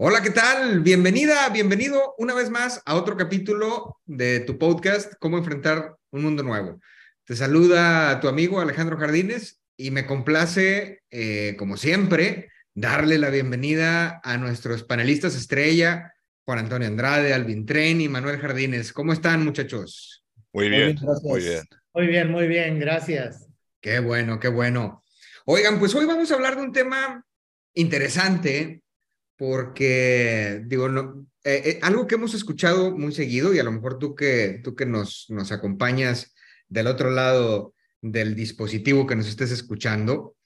Hola, ¿qué tal? Bienvenida, bienvenido una vez más a otro capítulo de tu podcast, Cómo enfrentar un mundo nuevo. Te saluda tu amigo Alejandro Jardines y me complace, eh, como siempre, darle la bienvenida a nuestros panelistas estrella, Juan Antonio Andrade, Alvin Tren y Manuel Jardines. ¿Cómo están, muchachos? Muy bien, muy bien. Muy bien, muy bien, gracias. Qué bueno, qué bueno. Oigan, pues hoy vamos a hablar de un tema interesante porque, digo, no, eh, eh, algo que hemos escuchado muy seguido y a lo mejor tú que, tú que nos, nos acompañas del otro lado del dispositivo que nos estés escuchando,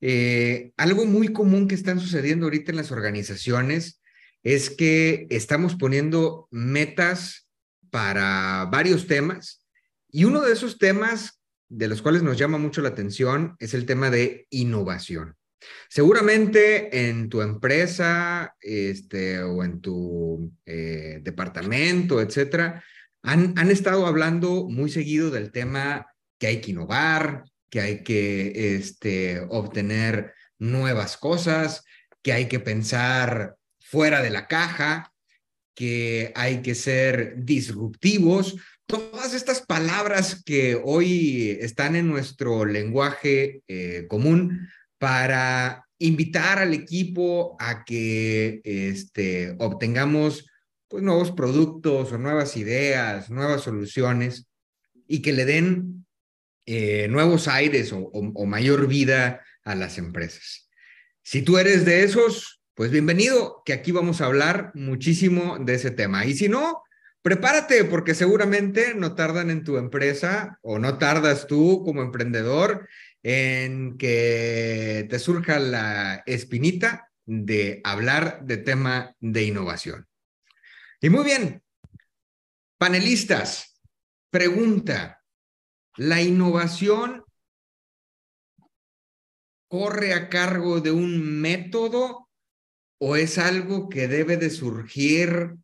eh, algo muy común que están sucediendo ahorita en las organizaciones es que estamos poniendo metas para varios temas y uno de esos temas de los cuales nos llama mucho la atención es el tema de innovación. Seguramente en tu empresa este, o en tu eh, departamento, etcétera, han, han estado hablando muy seguido del tema que hay que innovar, que hay que este, obtener nuevas cosas, que hay que pensar fuera de la caja, que hay que ser disruptivos. Todas estas palabras que hoy están en nuestro lenguaje eh, común para invitar al equipo a que este, obtengamos pues, nuevos productos o nuevas ideas, nuevas soluciones y que le den eh, nuevos aires o, o, mayor vida a las empresas. Si tú eres de esos, pues bienvenido, que aquí vamos a hablar muchísimo de ese tema. Y si no, prepárate porque seguramente no tardan en tu empresa o no tardas tú como emprendedor en que te surja la espinita de hablar de tema de innovación. Y muy bien, panelistas, pregunta, ¿la innovación corre a cargo de un método o es algo que debe de surgir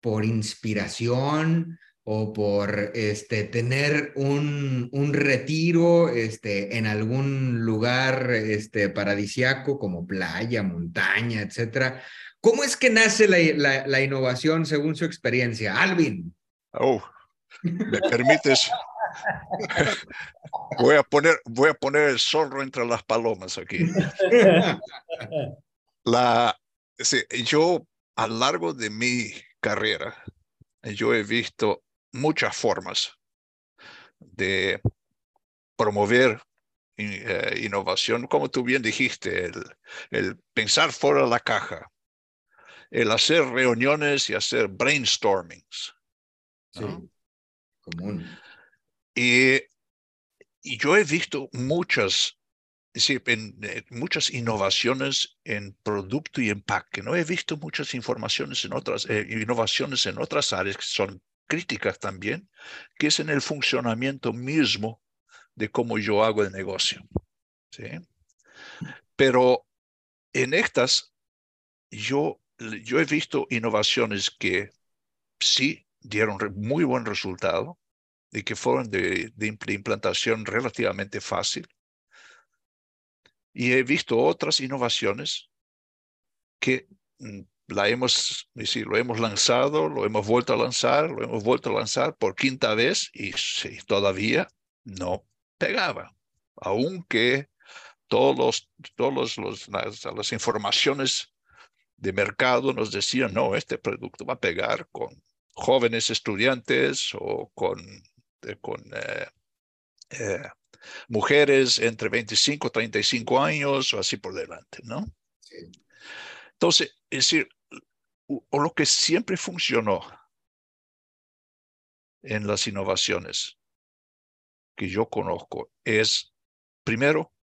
por inspiración, o por este, tener un, un, retiro este, en algún lugar este, paradisiaco como playa, montaña, etcétera. ¿Cómo es que nace la, la, la innovación según su experiencia? Alvin. Oh, ¿me permites? voy, a poner, voy a poner el zorro entre las palomas aquí. La, yo a lo largo de mi carrera, yo he visto muchas formas de promover eh, innovación, como tú bien dijiste, el, el, pensar fuera de la caja, el hacer reuniones y hacer brainstormings. Sí, común. Y, y, yo he visto muchas, decir, en, en, muchas innovaciones en producto y empaque. No he visto muchas informaciones en otras, eh, innovaciones en otras áreas que son críticas también, que es en el funcionamiento mismo de cómo yo hago el negocio. ¿sí? Pero en estas, yo, yo he visto innovaciones que sí dieron muy buen resultado y que fueron de, de implantación relativamente fácil. Y he visto otras innovaciones que mm, la hemos, decir, lo hemos lanzado, lo hemos vuelto a lanzar, lo hemos vuelto a lanzar por quinta vez y sí, todavía no pegaba, aunque todos los, todos los, las, las, informaciones de mercado nos decían, no, este producto va a pegar con jóvenes estudiantes o con, eh, con eh, eh, mujeres entre 25 y 35 años o así por delante, ¿no? Sí. Entonces, es decir, o lo que siempre funcionó en las innovaciones que yo conozco es, primero,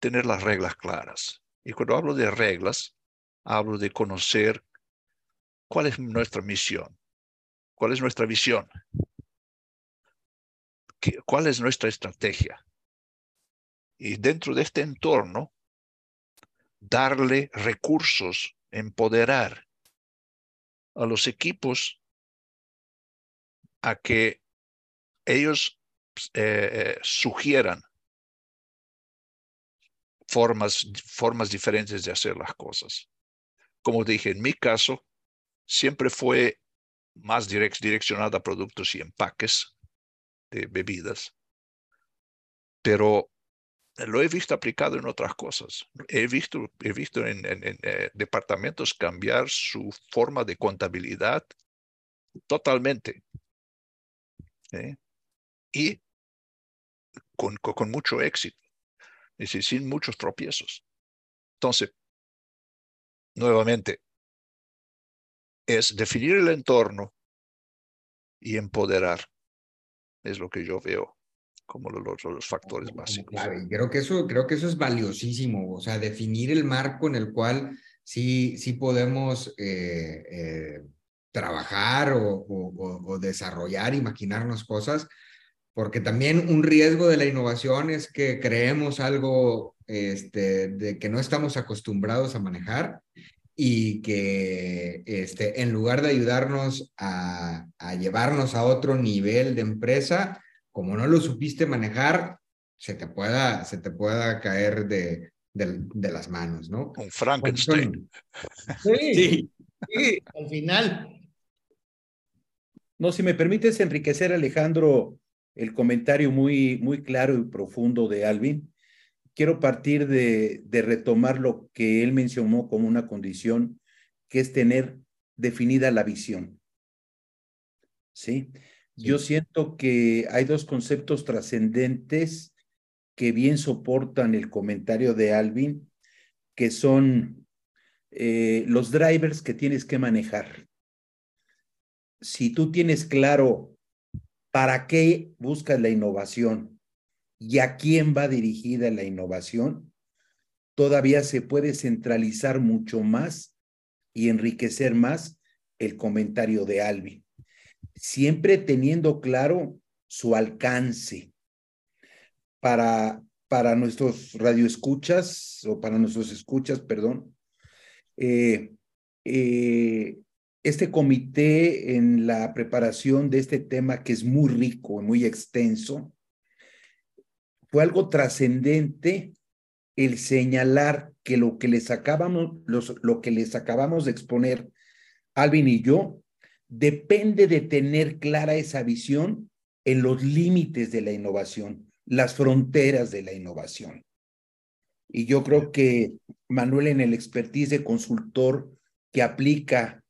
tener las reglas claras. Y cuando hablo de reglas, hablo de conocer cuál es nuestra misión, ¿Cuál es nuestra visión? ¿Cuál es nuestra estrategia? Y dentro de este entorno, darle recursos, empoderar a los equipos a que ellos eh, sugieran formas, formas diferentes de hacer las cosas. Como dije, en mi caso, siempre fue más direct, direccionada a productos y empaques de bebidas, pero lo he visto aplicado en otras cosas. He visto, he visto en, eh, departamentos cambiar su forma de contabilidad totalmente. Y con, con, mucho éxito, es decir, sin muchos tropiezos. Entonces, nuevamente, es definir el entorno y empoderar. Es lo que yo veo como los, los factores básicos. y creo que eso, creo que eso es valiosísimo, o sea, definir el marco en el cual sí, sí podemos eh, eh, trabajar o, o, desarrollar, imaginarnos cosas, porque también un riesgo de la innovación es que creemos algo este, de que no estamos acostumbrados a manejar y que este, en lugar de ayudarnos a, a llevarnos a otro nivel de empresa, como no lo supiste manejar, se te pueda, se te pueda caer de, de, las manos, ¿no? Un Frankenstein. Sí, sí, al final. No, si me permites enriquecer, Alejandro, el comentario muy, muy claro y profundo de Alvin, quiero partir de, de retomar lo que él mencionó como una condición, que es tener definida la visión. ¿Sí? Yo siento que hay dos conceptos trascendentes que bien soportan el comentario de Alvin, que son eh, los drivers que tienes que manejar. Si tú tienes claro para qué buscas la innovación y a quién va dirigida la innovación, todavía se puede centralizar mucho más y enriquecer más el comentario de Alvin siempre teniendo claro su alcance para, para nuestros radioescuchas o para nuestros escuchas, perdón. Eh, eh, este comité en la preparación de este tema que es muy rico, y muy extenso, fue algo trascendente el señalar que lo que les acabamos, lo que les acabamos de exponer, Alvin y yo, depende de tener clara esa visión en los límites de la innovación, las fronteras de la innovación. Y yo creo que Manuel en el expertise de consultor que aplica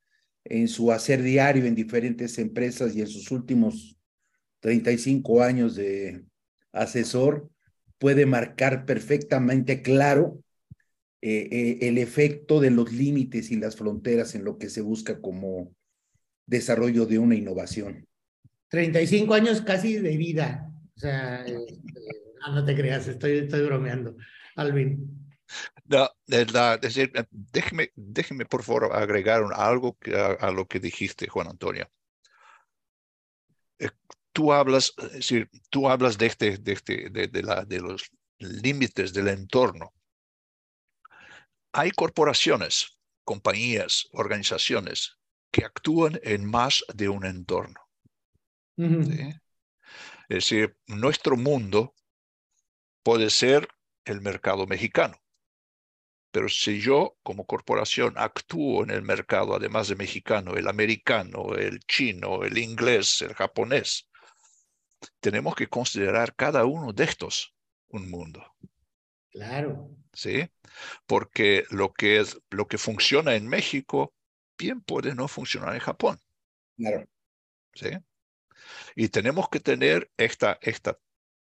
en su hacer diario en diferentes empresas y en sus últimos 35 años de asesor, puede marcar perfectamente claro eh, eh, el efecto de los límites y las fronteras en lo que se busca como desarrollo de una innovación. 35 años casi de vida. O sea, este, no te creas, estoy, estoy bromeando. Alvin. No, es decir, déjeme, déjeme por favor agregar algo a, lo que dijiste, Juan Antonio. Eh, tú hablas, es decir, tú hablas de, este, de, este, de, la, de los límites del entorno. Hay corporaciones, compañías, organizaciones que actúan en más de un entorno. Es decir, nuestro mundo puede ser el mercado mexicano, pero si yo como corporación actúo en el mercado, además de mexicano, el americano, el chino, el inglés, el japonés, tenemos que considerar cada uno de estos un mundo. Claro. ¿Sí? Porque lo que, es, lo que funciona en México puede no funcionar en Japón. Claro. ¿Sí? Y tenemos que tener esta, esta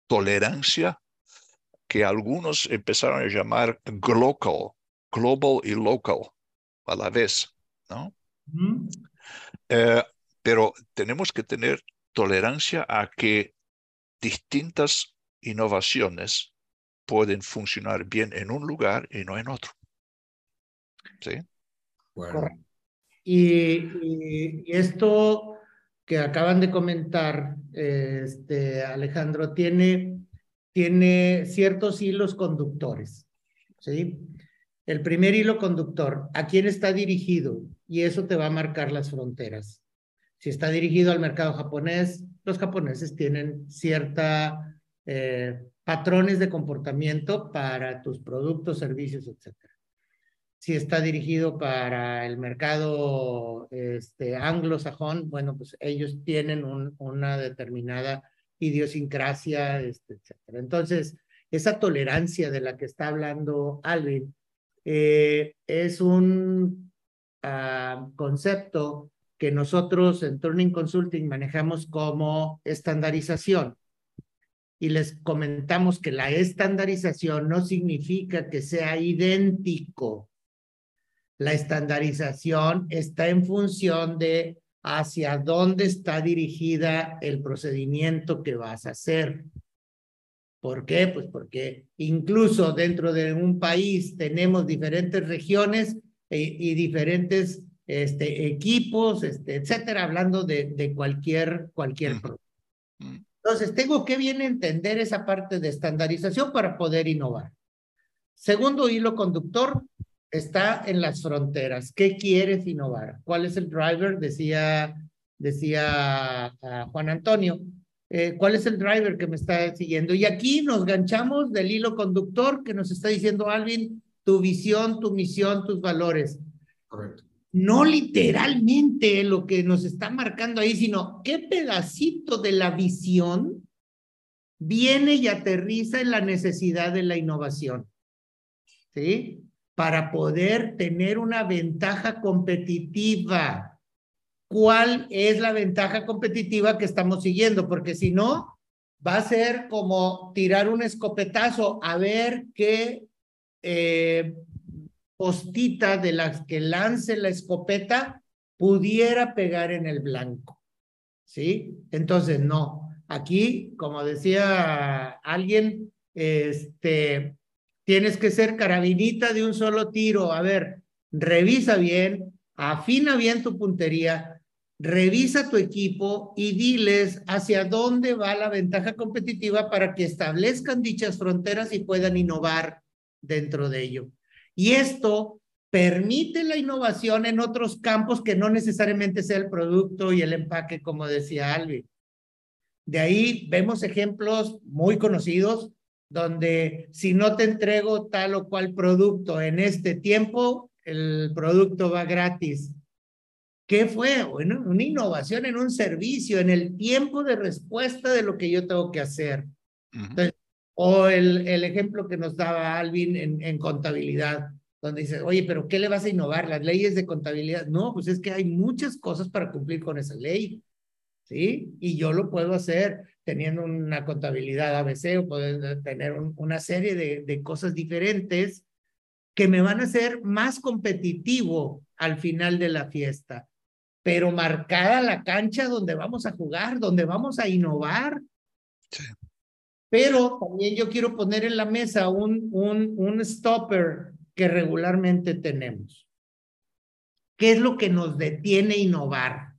tolerancia que algunos empezaron a llamar global, global y local a la vez, ¿no? Eh, pero tenemos que tener tolerancia a que distintas innovaciones pueden funcionar bien en un lugar y no en otro. ¿Sí? Bueno. Y, esto que acaban de comentar, este, Alejandro, tiene, tiene ciertos hilos conductores, ¿sí? El primer hilo conductor, ¿a quién está dirigido? Y eso te va a marcar las fronteras. Si está dirigido al mercado japonés, los japoneses tienen cierta eh, patrones de comportamiento para tus productos, servicios, etc. Si está dirigido para el mercado este, anglosajón, bueno, pues ellos tienen una determinada idiosincrasia, este, etc. Entonces, esa tolerancia de la que está hablando Alvin eh, es un ah, concepto que nosotros en Turning Consulting manejamos como estandarización. Y les comentamos que la estandarización no significa que sea idéntico. La estandarización está en función de hacia dónde está dirigida el procedimiento que vas a hacer. ¿Por qué? Pues porque incluso dentro de un país tenemos diferentes regiones eh, y diferentes este, equipos, este, etcétera, hablando de, de cualquier, cualquier producto. Entonces, tengo que bien entender esa parte de estandarización para poder innovar. Segundo hilo conductor está en las fronteras. ¿Qué quieres innovar? ¿Cuál es el driver? Decía, decía ah, Juan Antonio. Eh, cuál es el driver que me está siguiendo. Y aquí nos ganchamos del hilo conductor que nos está diciendo Alvin, tu visión, tu misión, tus valores. Correcto. No literalmente lo que nos está marcando ahí, sino qué pedacito de la visión viene y aterriza en la necesidad de la innovación. ¿Sí? Para poder tener una ventaja competitiva cuál es la ventaja competitiva que estamos siguiendo, porque si no, va a ser como tirar un escopetazo a ver qué eh, postita de las que lance la escopeta pudiera pegar en el blanco. ¿Sí? Entonces, no. Aquí, como decía alguien, este, tienes que ser carabinita de un solo tiro. A ver, revisa bien, afina bien tu puntería, revisa tu equipo y diles hacia dónde va la ventaja competitiva para que establezcan dichas fronteras y puedan innovar dentro de ello. Y esto permite la innovación en otros campos que no necesariamente sea el producto y el empaque, como decía Alvi. De ahí vemos ejemplos muy conocidos donde si no te entrego tal o cual producto en este tiempo, el producto va gratis ¿Qué fue? Bueno, una innovación en un servicio, en el tiempo de respuesta de lo que yo tengo que hacer. o el, el, ejemplo que nos daba Alvin en, en contabilidad, donde dice, oye, pero ¿qué le vas a innovar? Las leyes de contabilidad. No, pues es que hay muchas cosas para cumplir con esa ley. ¿Sí? Y yo lo puedo hacer teniendo una contabilidad ABC o poder tener una serie de, de cosas diferentes que me van a hacer más competitivo al final de la fiesta pero marcada la cancha donde vamos a jugar, donde vamos a innovar. Pero también yo quiero poner en la mesa un, un, un stopper que regularmente tenemos. ¿Qué es lo que nos detiene innovar?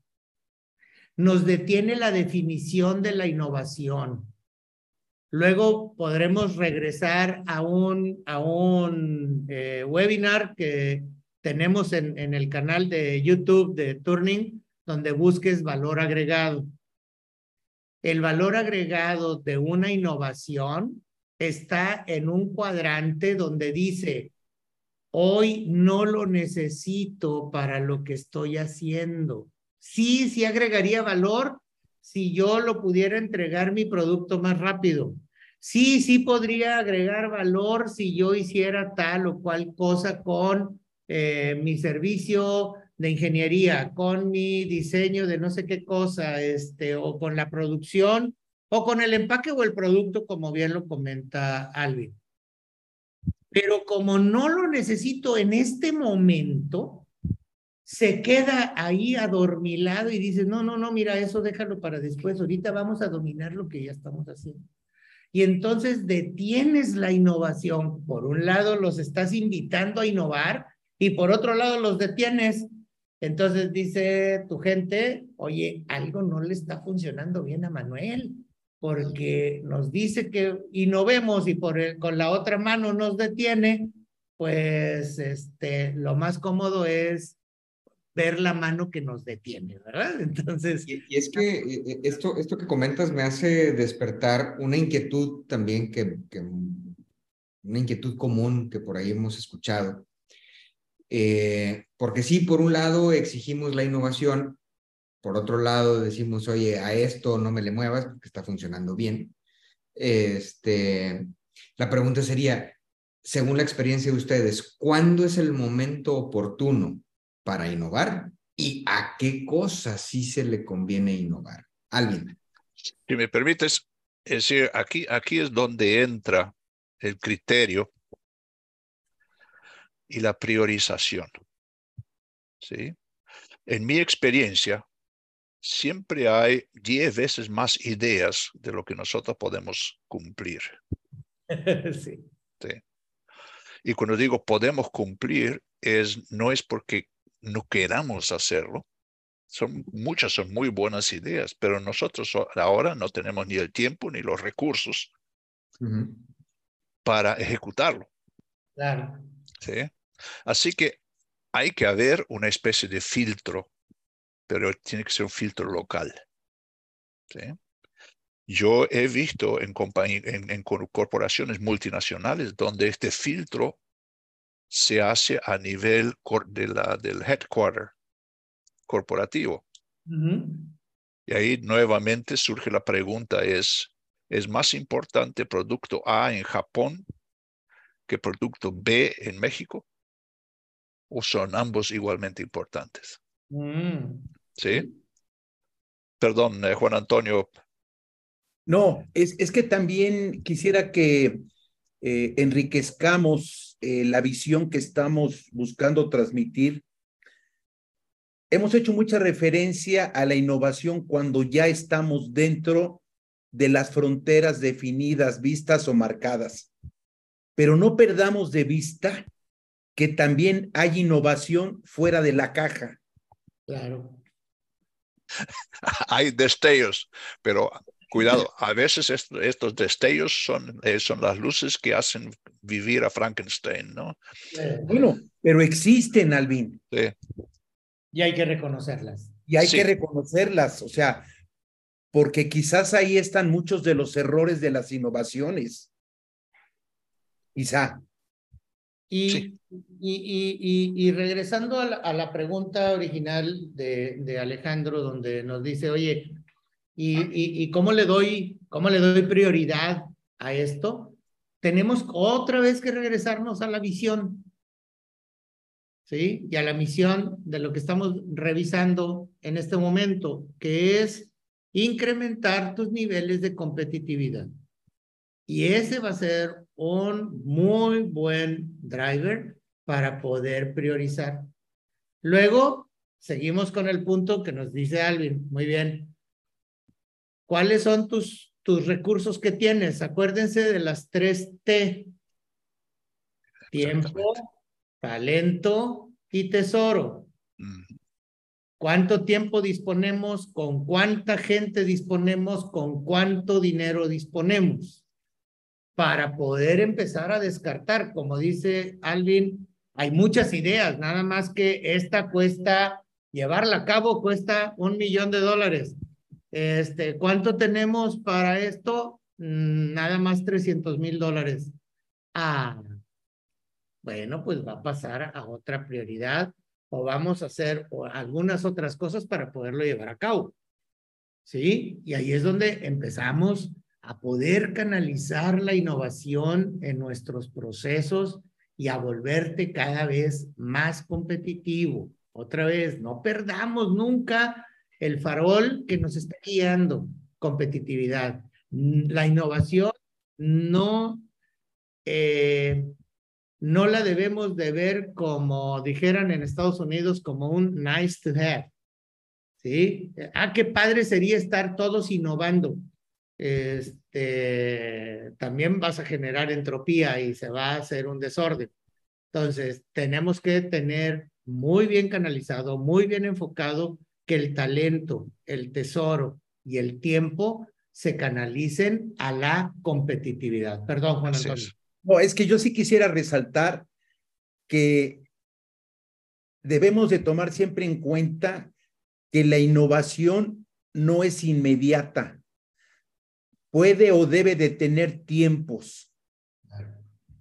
Nos detiene la definición de la innovación. Luego podremos regresar a un, a un eh, webinar que tenemos en, en el canal de YouTube de Turning, donde busques valor agregado. El valor agregado de una innovación está en un cuadrante donde dice, hoy no lo necesito para lo que estoy haciendo. Sí, sí agregaría valor si yo lo pudiera entregar mi producto más rápido. Sí, sí podría agregar valor si yo hiciera tal o cual cosa con eh, mi servicio de ingeniería, con mi diseño de no sé qué cosa, este, o con la producción, o con el empaque o el producto, como bien lo comenta Alvin. Pero como no lo necesito en este momento, se queda ahí adormilado y dice, no, no, no, mira, eso déjalo para después, ahorita vamos a dominar lo que ya estamos haciendo. Y entonces detienes la innovación. Por un lado, los estás invitando a innovar y por otro lado los detienes Entonces dice tu gente, oye, algo no le está funcionando bien a Manuel, porque nos dice que innovemos y por con la otra mano nos detiene, pues este, lo más cómodo es ver la mano que nos detiene, ¿verdad? Entonces... Y, es que eh, eh, esto, esto que comentas me hace despertar una inquietud también que, que una inquietud común que por ahí hemos escuchado eh, porque sí, por un lado exigimos la innovación, por otro lado decimos, oye, a esto no me le muevas porque está funcionando bien. Este, la pregunta sería, según la experiencia de ustedes, ¿cuándo es el momento oportuno para innovar y a qué cosas sí se le conviene innovar? Alguien. Si me permites, decir, aquí, aquí es donde entra el criterio y la priorización. ¿Sí? En mi experiencia, siempre hay diez veces más ideas de lo que nosotros podemos cumplir. Sí. ¿Sí? Y cuando digo podemos cumplir, es, no es porque no queramos hacerlo. Son, muchas son muy buenas ideas, pero nosotros ahora no tenemos ni el tiempo ni los recursos para ejecutarlo. Claro. ¿Sí? Así que hay que haber una especie de filtro, pero tiene que ser un filtro local. Yo he visto en, en, corporaciones multinacionales donde este filtro se hace a nivel de la, del headquarter corporativo. Y ahí nuevamente surge la pregunta, ¿es, ¿es más importante producto A en Japón que producto B en México? o son ambos igualmente importantes? Mm. ¿Sí? Perdón, eh, Juan Antonio. No, es, es, que también quisiera que eh, enriquezcamos eh, la visión que estamos buscando transmitir. Hemos hecho mucha referencia a la innovación cuando ya estamos dentro de las fronteras definidas, vistas o marcadas. Pero no perdamos de vista que también hay innovación fuera de la caja. Claro. hay destellos, pero cuidado, a veces estos destellos son, eh, son las luces que hacen vivir a Frankenstein, ¿no? Bueno, pero existen, Alvin. Sí. Y hay que reconocerlas. Y hay que reconocerlas, o sea, porque quizás ahí están muchos de los errores de las innovaciones. Quizá. Y, y, y, regresando a la, pregunta original de, de, Alejandro, donde nos dice, oye, ¿y, cómo, le doy, cómo le doy prioridad a esto? Tenemos otra vez que regresarnos a la visión, ¿sí? Y a la misión de lo que estamos revisando en este momento, que es incrementar tus niveles de competitividad. Y ese va a ser un muy buen driver para poder priorizar. Luego, seguimos con el punto que nos dice Alvin. Muy bien. ¿Cuáles son tus, tus recursos que tienes? Acuérdense de las tres T. Tiempo, talento y tesoro. ¿Cuánto tiempo disponemos? ¿Con cuánta gente disponemos? ¿Con cuánto dinero disponemos? para poder empezar a descartar. Como dice Alvin, hay muchas ideas, nada más que esta cuesta, llevarla a cabo cuesta un millón de dólares. Este, ¿cuánto tenemos para esto? Mm, nada más 300 mil dólares. Ah, bueno, pues va a pasar a otra prioridad o vamos a hacer algunas otras cosas para poderlo llevar a cabo. ¿Sí? Y ahí es donde empezamos a poder canalizar la innovación en nuestros procesos y a volverte cada vez más competitivo. Otra vez, no perdamos nunca el farol que nos está guiando, competitividad. La innovación no, eh, no la debemos de ver como dijeran en Estados Unidos, como un nice to have. ¿Sí? Ah, qué padre sería estar todos innovando este, también vas a generar entropía y se va a hacer un desorden. Entonces, tenemos que tener muy bien canalizado, muy bien enfocado, que el talento, el tesoro y el tiempo se canalicen a la competitividad. Perdón, Juan Antonio. No, es que yo sí quisiera resaltar que debemos de tomar siempre en cuenta que la innovación no es inmediata. Puede o debe de tener tiempos.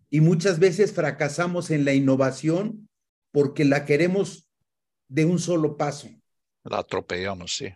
Y muchas veces fracasamos en la innovación porque la queremos de un solo paso. La atropellamos, sí.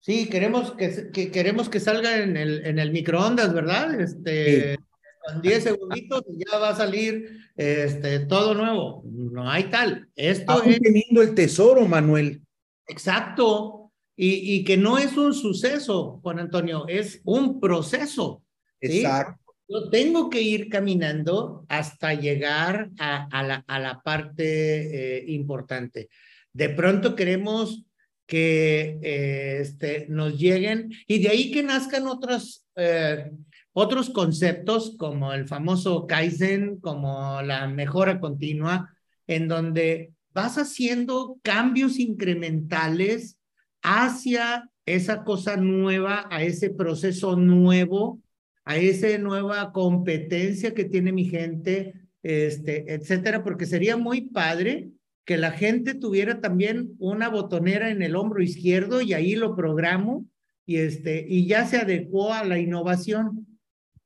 Sí, queremos que, que, queremos que salga en el, en el microondas, ¿verdad? Este, Con 10 segunditos ya va a salir este, todo nuevo. No hay tal. Esto es teniendo el tesoro, Manuel. Exacto. Y, y, que no es un suceso, Juan Antonio, es un proceso. Exacto. Yo tengo que ir caminando hasta llegar a, a, la, a la, parte eh, importante. De pronto queremos que eh, este, nos lleguen y de ahí que nazcan otros, eh, otros conceptos como el famoso Kaizen, como la mejora continua, en donde vas haciendo cambios incrementales hacia esa cosa nueva, a ese proceso nuevo a esa nueva competencia que tiene mi gente, este, etcétera, porque sería muy padre que la gente tuviera también una botonera en el hombro izquierdo y ahí lo programo y este y ya se adecuó a la innovación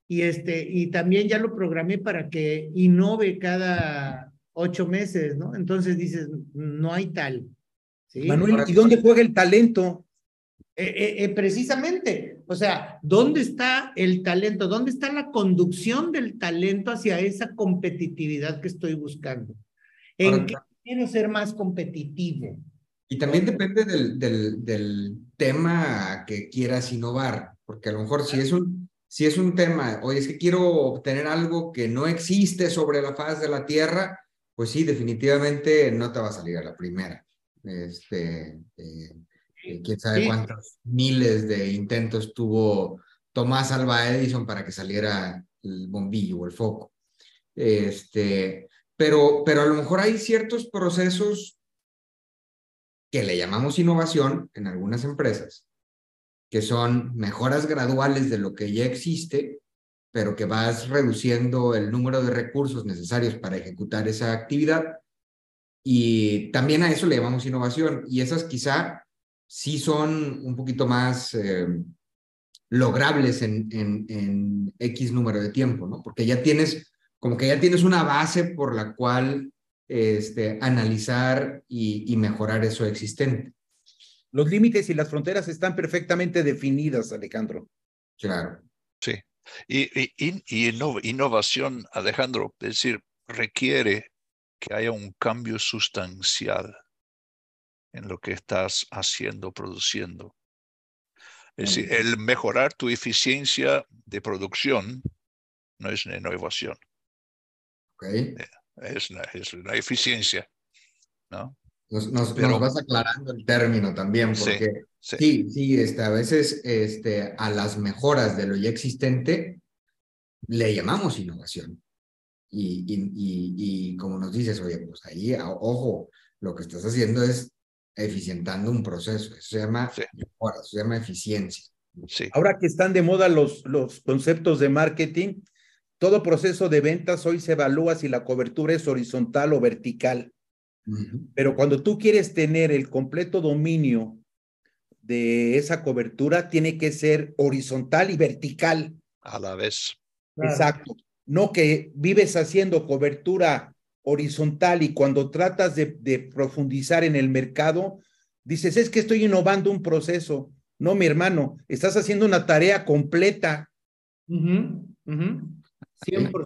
y este y también ya lo programé para que innove cada ocho meses, ¿no? Entonces dices no hay tal. ¿sí? Manuel, ¿y dónde juega el talento? Eh, eh, eh, precisamente, o sea, ¿dónde está el talento? ¿Dónde está la conducción del talento hacia esa competitividad que estoy buscando? ¿En qué quiero ser más competitivo? Y también depende del, del, del, tema que quieras innovar, porque a lo mejor si es un, si es un tema, oye, es que quiero obtener algo que no existe sobre la faz de la Tierra, pues sí, definitivamente no te va a salir a la primera. Este, quién sabe cuántos miles de intentos tuvo Tomás Alba Edison para que saliera el bombillo o el foco. Este, pero, pero a lo mejor hay ciertos procesos que le llamamos innovación en algunas empresas, que son mejoras graduales de lo que ya existe, pero que vas reduciendo el número de recursos necesarios para ejecutar esa actividad. Y también a eso le llamamos innovación. Y esas quizá sí son un poquito más eh, logrables en, en, en, X número de tiempo, ¿no? Porque ya tienes, como que ya tienes una base por la cual este, analizar y, y mejorar eso existente. Los límites y las fronteras están perfectamente definidas, Alejandro. Claro. Sí. Y, y, y innovación, Alejandro, es decir, requiere que haya un cambio sustancial en lo que estás haciendo, produciendo. Es decir, el mejorar tu eficiencia de producción no es una innovación. Okay. Es, una, es una eficiencia, ¿no? Nos, nos, Pero, nos, vas aclarando el término también, porque sí, sí, sí este, a veces este, a las mejoras de lo ya existente le llamamos innovación. Y, y, y, y como nos dices, oye, pues ahí, ojo, lo que estás haciendo es eficientando un proceso. Eso se llama sí. mejora, eso se llama eficiencia. Sí. Ahora que están de moda los, los conceptos de marketing, todo proceso de ventas hoy se evalúa si la cobertura es horizontal o vertical. Uh -huh. Pero cuando tú quieres tener el completo dominio de esa cobertura, tiene que ser horizontal y vertical. A la vez. Claro. Exacto. No que vives haciendo cobertura horizontal y cuando tratas de, de, profundizar en el mercado, dices, es que estoy innovando un proceso. No, mi hermano, estás haciendo una tarea completa. Uh -huh, uh -huh. 100%.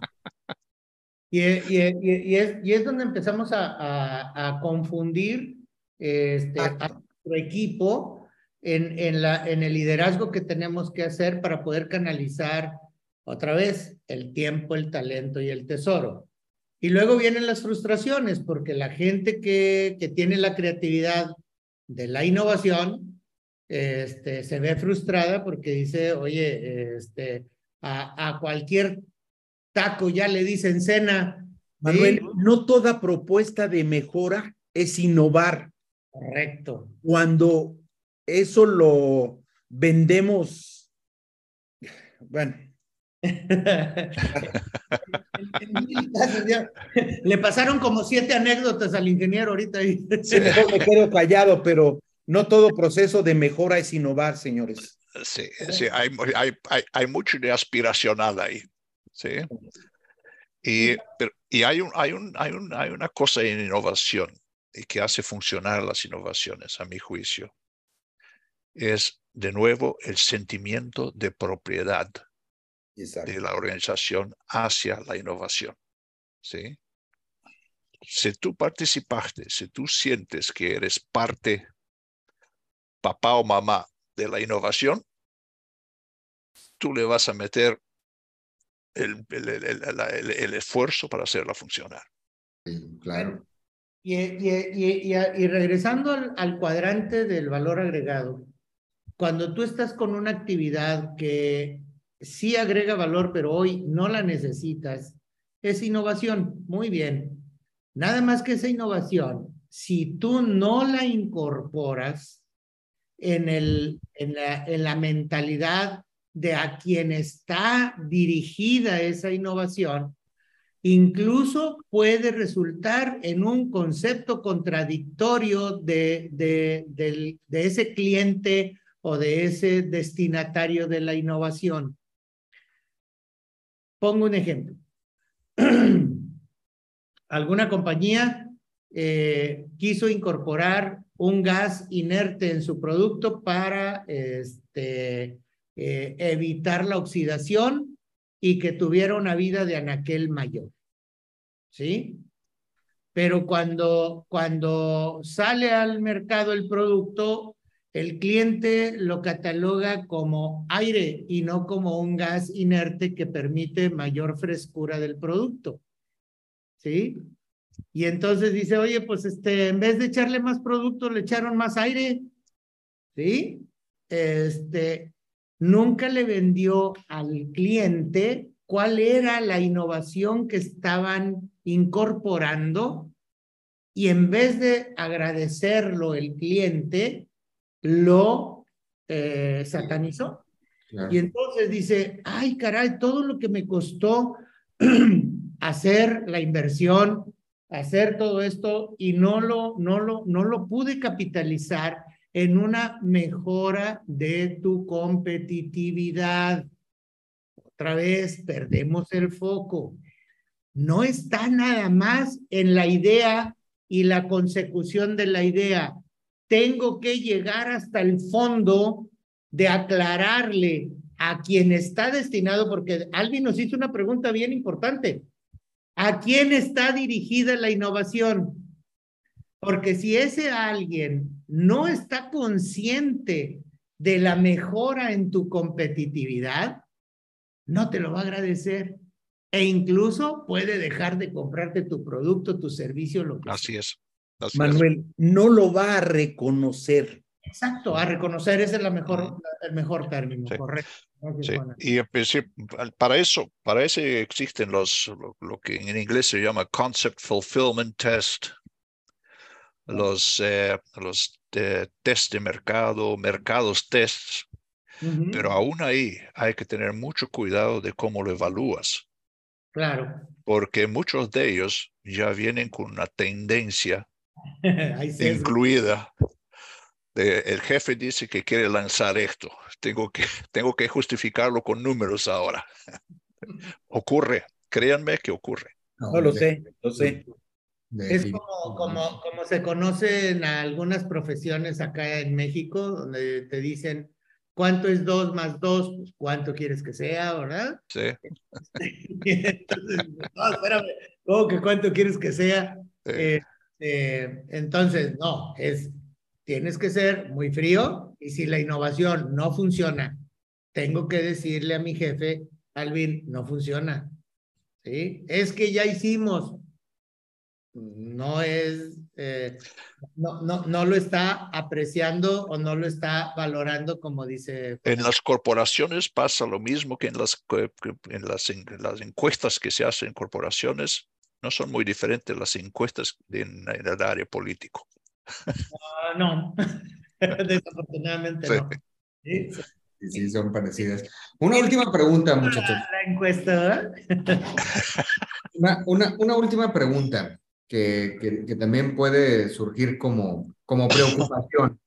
y, y, y, es, y es donde empezamos a, a, a confundir este, a nuestro equipo en, en, la, en el liderazgo que tenemos que hacer para poder canalizar otra vez el tiempo, el talento y el tesoro. Y luego vienen las frustraciones, porque la gente que, que tiene la creatividad de la innovación este, se ve frustrada porque dice, oye, este, a, a, cualquier taco ya le dicen cena Manuel, no toda propuesta de mejora es innovar. Correcto. Cuando eso lo vendemos, bueno. Le pasaron como siete anécdotas al ingeniero ahorita. Sí, mejor me quedo callado, pero no todo proceso de mejora es innovar, señores. Sí, sí hay, hay, hay, hay mucho de aspiracional ahí. Sí. Y, pero, y hay, un, hay, un, hay, un, hay una cosa en innovación y que hace funcionar las innovaciones, a mi juicio. Es, de nuevo, el sentimiento de propiedad Exacto. de la organización hacia la innovación. ¿sí? Si tú participaste, si tú sientes que eres parte, papá o mamá de la innovación, tú le vas a meter el, el, el, el esfuerzo para hacerla funcionar. Sí, claro. Y, y, y, y regresando al, al, cuadrante del valor agregado, cuando tú estás con una actividad que sí agrega valor, pero hoy no la necesitas, es innovación. Muy bien. Nada más que esa innovación, si tú no la incorporas en, el, en, la, en la mentalidad de a quien está dirigida esa innovación, incluso puede resultar en un concepto contradictorio de, de, de, ese cliente o de ese destinatario de la innovación. Pongo un ejemplo. Alguna compañía eh, quiso incorporar un gas inerte en su producto para este, eh, evitar la oxidación y que tuviera una vida de anaquel mayor. ¿Sí? Pero cuando, cuando sale al mercado el producto, el cliente lo cataloga como aire y no como un gas inerte que permite mayor frescura del producto. ¿Sí? Y entonces dice, oye, pues este, en vez de echarle más producto, le echaron más aire. ¿Sí? Este, nunca le vendió al cliente cuál era la innovación que estaban incorporando y en vez de agradecerlo el cliente, lo eh, satanizó. Claro. Y entonces dice, ay caray, todo lo que me costó hacer la inversión, hacer todo esto y no lo, no lo, no lo pude capitalizar en una mejora de tu competitividad. Otra vez, perdemos el foco. No está nada más en la idea y la consecución de la idea. Tengo que llegar hasta el fondo de aclararle a quien está destinado, porque Alvin nos hizo una pregunta bien importante. ¿A quién está dirigida la innovación? Porque si ese alguien no está consciente de la mejora en tu competitividad, no te lo va a agradecer. E incluso puede dejar de comprarte tu producto, tu servicio, lo que Así es. Así Manuel, es. no lo va a reconocer. Exacto, a reconocer ese es la mejor, el mejor término, sí. correcto. Sí. Y para eso, para eso existen los, lo, lo, que en inglés se llama Concept Fulfillment Test, los, eh, los eh, test de mercado, mercados tests, uh -huh. pero aún ahí hay que tener mucho cuidado de cómo lo evalúas. Claro. Porque muchos de ellos ya vienen con una tendencia incluida. De, el jefe dice que quiere lanzar esto. Tengo que, tengo que justificarlo con números ahora. ocurre, créanme que ocurre. No, no lo sé, lo sé. Es como, como, como se conoce en algunas profesiones acá en México, donde te dicen, ¿cuánto es dos más dos? Pues, ¿cuánto quieres que sea, verdad? Sí. entonces, no, espérame, ¿cómo que cuánto quieres que sea? Sí. Eh, eh, entonces, no, es, tienes que ser muy frío y si la innovación no funciona, tengo que decirle a mi jefe, Alvin, no funciona. ¿Sí? Es que ya hicimos, no es, eh, no, no, no lo está apreciando o no lo está valorando como dice. En las corporaciones pasa lo mismo que en las, en las, en las encuestas que se hacen en corporaciones. no son muy diferentes las encuestas en, el área político. Uh, no, desafortunadamente no. Sí, sí, son parecidas. Una última pregunta, muchachos. La encuesta. una, una, una última pregunta que, que, que, también puede surgir como, como preocupación.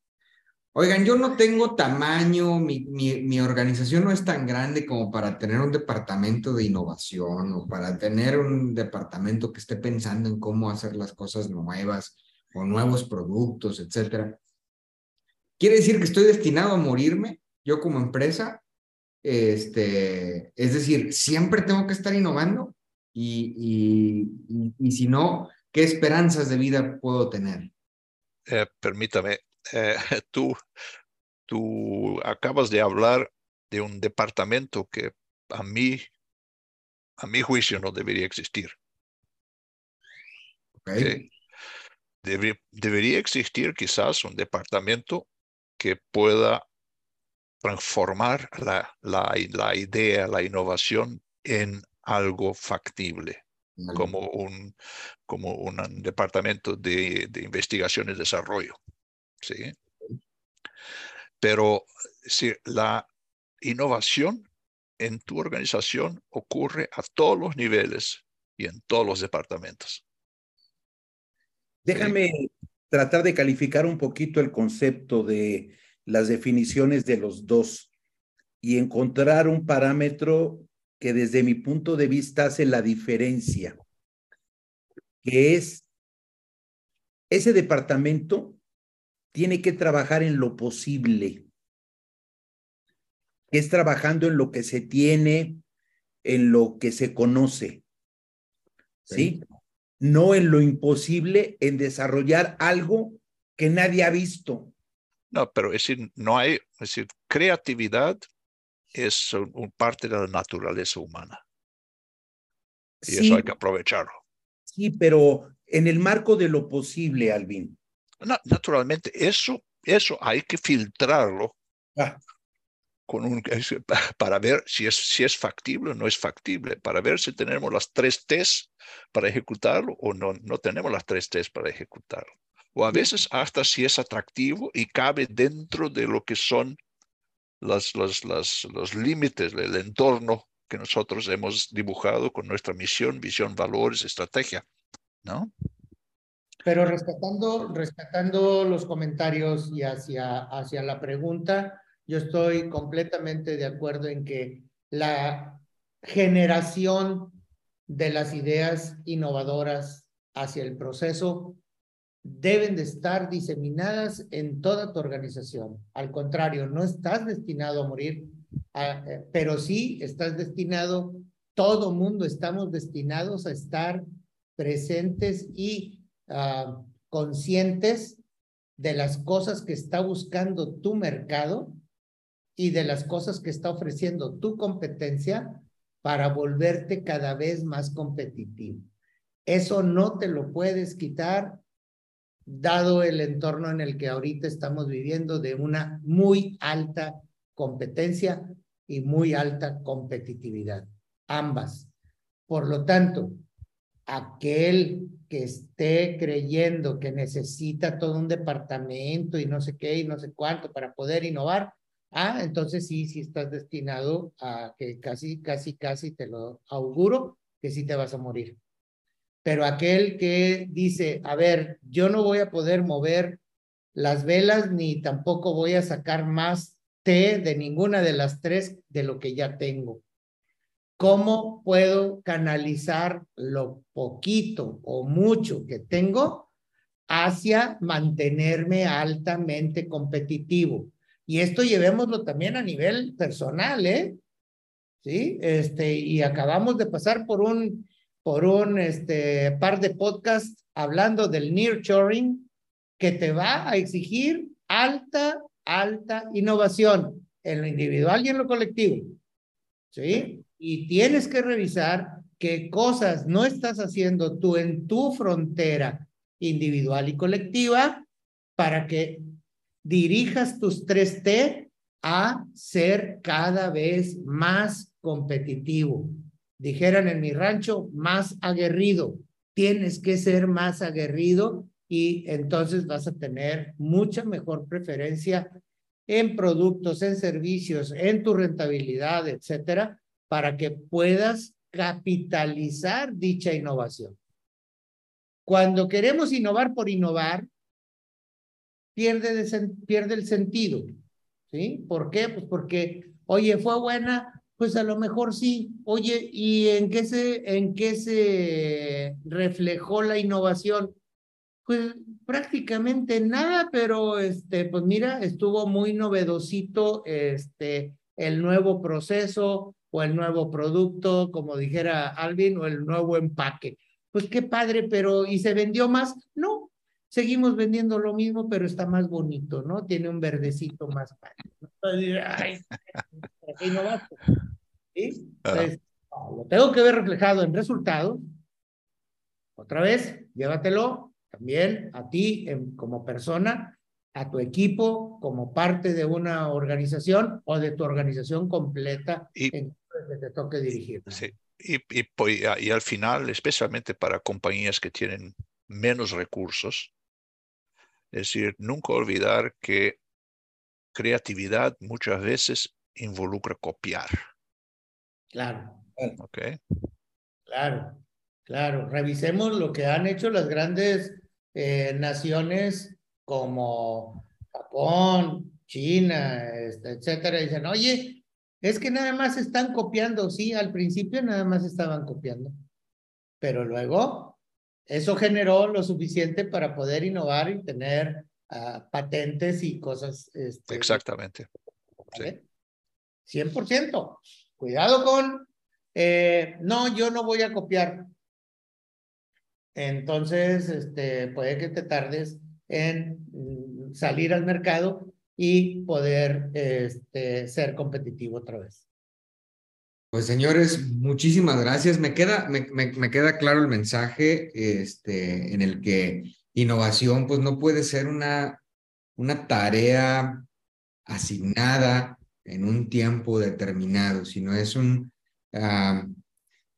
Oigan, yo no tengo tamaño, mi, mi, mi, organización no es tan grande como para tener un departamento de innovación o para tener un departamento que esté pensando en cómo hacer las cosas nuevas o nuevos productos, etcétera. ¿Quiere decir que estoy destinado a morirme yo como empresa? Este, es decir, siempre tengo que estar innovando y, y, y, si no, ¿qué esperanzas de vida puedo tener? Eh, permítame, eh, tú, tú acabas de hablar de un departamento que a mí, a mi juicio, no debería existir. Okay. debería existir quizás un departamento que pueda transformar la, la, la idea, la innovación en algo factible, vale. como, un, como un departamento de, de investigación y desarrollo. ¿sí? Pero si la innovación en tu organización ocurre a todos los niveles y en todos los departamentos. Déjame ¿Sí? tratar de calificar un poquito el concepto de las definiciones de los dos y encontrar un parámetro que desde mi punto de vista hace la diferencia, que es ese departamento tiene que trabajar en lo posible, que es trabajando en lo que se tiene, en lo que se conoce, ¿sí? No en lo imposible, en desarrollar algo que nadie ha visto. No, pero es decir, no hay, es decir, creatividad es un, parte de la naturaleza humana. Y sí, eso hay que aprovecharlo. Sí, pero en el marco de lo posible, Alvin. Naturalmente, eso, eso hay que filtrarlo ah. con un, para ver si es, si es factible o no es factible, para ver si tenemos las tres T's para ejecutarlo o no, no tenemos las tres T's para ejecutarlo. O a veces hasta si es atractivo y cabe dentro de lo que son las, las, las, los límites del entorno que nosotros hemos dibujado con nuestra misión, visión, valores, estrategia, ¿no? Pero rescatando, rescatando los comentarios y hacia, hacia la pregunta, yo estoy completamente de acuerdo en que la generación de las ideas innovadoras hacia el proceso deben de estar diseminadas en toda tu organización. Al contrario, no estás destinado a morir, eh, pero sí estás destinado, todo mundo estamos destinados a estar presentes y uh, conscientes de las cosas que está buscando tu mercado y de las cosas que está ofreciendo tu competencia para volverte cada vez más competitivo. Eso no te lo puedes quitar dado el entorno en el que ahorita estamos viviendo de una muy alta competencia y muy alta competitividad, ambas. Por lo tanto, aquel que esté creyendo que necesita todo un departamento y no sé qué y no sé cuánto para poder innovar, ah, entonces sí, sí estás destinado a que casi, casi, casi te lo auguro que sí te vas a morir. Pero aquel que dice, a ver, yo no voy a poder mover las velas ni tampoco voy a sacar más té de ninguna de las tres de lo que ya tengo. ¿Cómo puedo canalizar lo poquito o mucho que tengo hacia mantenerme altamente competitivo? Y esto llevémoslo también a nivel personal, ¿eh? Sí, este, y acabamos de pasar por un por un este, par de podcasts hablando del nearshoring que te va a exigir alta, alta innovación en lo individual y en lo colectivo. ¿Sí? Y tienes que revisar qué cosas no estás haciendo tú en tu frontera individual y colectiva para que dirijas tus 3T a ser cada vez más competitivo dijeran en mi rancho, más aguerrido, tienes que ser más aguerrido y entonces vas a tener mucha mejor preferencia en productos, en servicios, en tu rentabilidad, etcétera, para que puedas capitalizar dicha innovación. Cuando queremos innovar por innovar, pierde, pierde el sentido. ¿Sí? ¿Por qué? Pues porque, oye, fue buena, pues a lo mejor sí. Oye, ¿y en qué se, en qué se reflejó la innovación? Pues prácticamente nada, pero este, pues mira, estuvo muy novedosito este, el nuevo proceso o el nuevo producto, como dijera Alvin, o el nuevo empaque. Pues qué padre, pero ¿y se vendió más? No, seguimos vendiendo lo mismo, pero está más bonito, ¿no? Tiene un verdecito más padre. Ay, ¿Sí? Entonces, lo tengo que ver reflejado en resultados. Otra vez, llévatelo también a ti como persona, a tu equipo como parte de una organización o de tu organización completa y, en que te toque dirigir. Sí. Y, y, y, al final, especialmente para compañías que tienen menos recursos, es decir, nunca olvidar que creatividad muchas veces involucra copiar. Claro. Ok. Claro, claro. Revisemos lo que han hecho las grandes eh, naciones como Japón, China, este, etcétera, dicen, oye, es que nada más están copiando, sí, al principio nada más estaban copiando, pero luego eso generó lo suficiente para poder innovar y tener ah, patentes y cosas. Este, Exactamente. 100%. Cuidado con, eh, no, yo no voy a copiar. Entonces, este, puede que te tardes en mm, salir al mercado y poder este, ser competitivo otra vez. Pues señores, muchísimas gracias. Me queda, me, queda claro el mensaje este, en el que innovación pues no puede ser una, una tarea asignada en un tiempo determinado, sino es un, ah,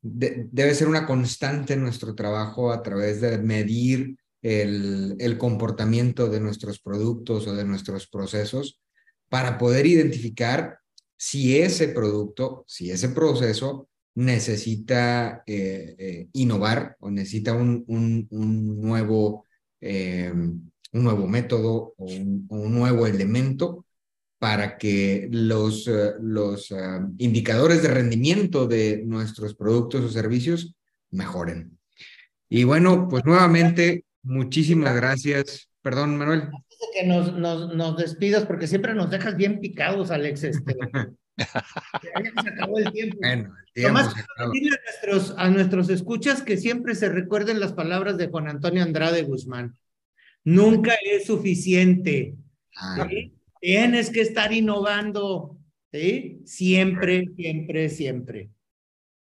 debe ser una constante en nuestro trabajo a través de medir el, el, comportamiento de nuestros productos o de nuestros procesos para poder identificar si ese producto, si ese proceso necesita eh, eh, innovar o necesita un, un, nuevo, eh, un nuevo método o un, nuevo elemento para que los, los eh, indicadores de rendimiento de nuestros productos o servicios mejoren. Y bueno, pues nuevamente, muchísimas gracias. Perdón, Manuel. De que nos, nos, nos despidas, porque siempre nos dejas bien picados, Alex. Este, se acabó el tiempo. Bueno, el tiempo a nuestros, a nuestros escuchas que siempre se recuerden las palabras de Juan Antonio Andrade Guzmán. Nunca es suficiente. Ah. Tienes que estar innovando, ¿sí? Siempre, siempre, siempre.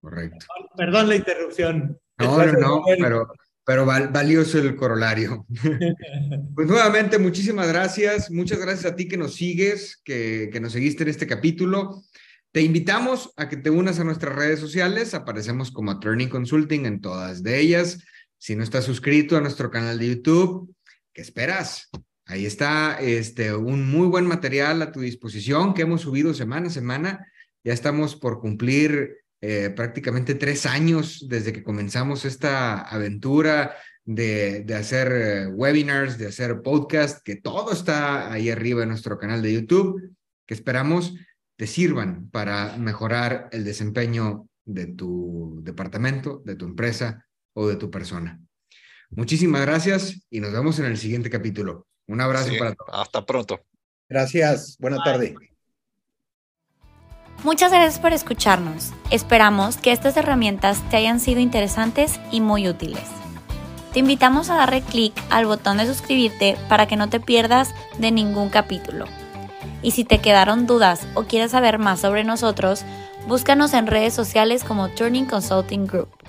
Correcto. Perdón la interrupción. No, no, no, pero, pero valioso el corolario. pues nuevamente, muchísimas gracias. Muchas gracias a ti que nos sigues, que, que nos seguiste en este capítulo. Te invitamos a que te unas a nuestras redes sociales. Aparecemos como Attorney Consulting en todas de ellas. Si no estás suscrito a nuestro canal de YouTube, ¿qué esperas? Ahí está este, un muy buen material a tu disposición que hemos subido semana a semana. Ya estamos por cumplir eh, prácticamente tres años desde que comenzamos esta aventura de, de hacer eh, webinars, de hacer podcast, que todo está ahí arriba en nuestro canal de YouTube, que esperamos te sirvan para mejorar el desempeño de tu departamento, de tu empresa o de tu persona. Muchísimas gracias y nos vemos en el siguiente capítulo. Un abrazo para todos. Hasta pronto. Gracias. Buena tarde. Muchas gracias por escucharnos. Esperamos que estas herramientas te hayan sido interesantes y muy útiles. Te invitamos a darle clic al botón de suscribirte para que no te pierdas de ningún capítulo. Y si te quedaron dudas o quieres saber más sobre nosotros, búscanos en redes sociales como Turning Consulting Group.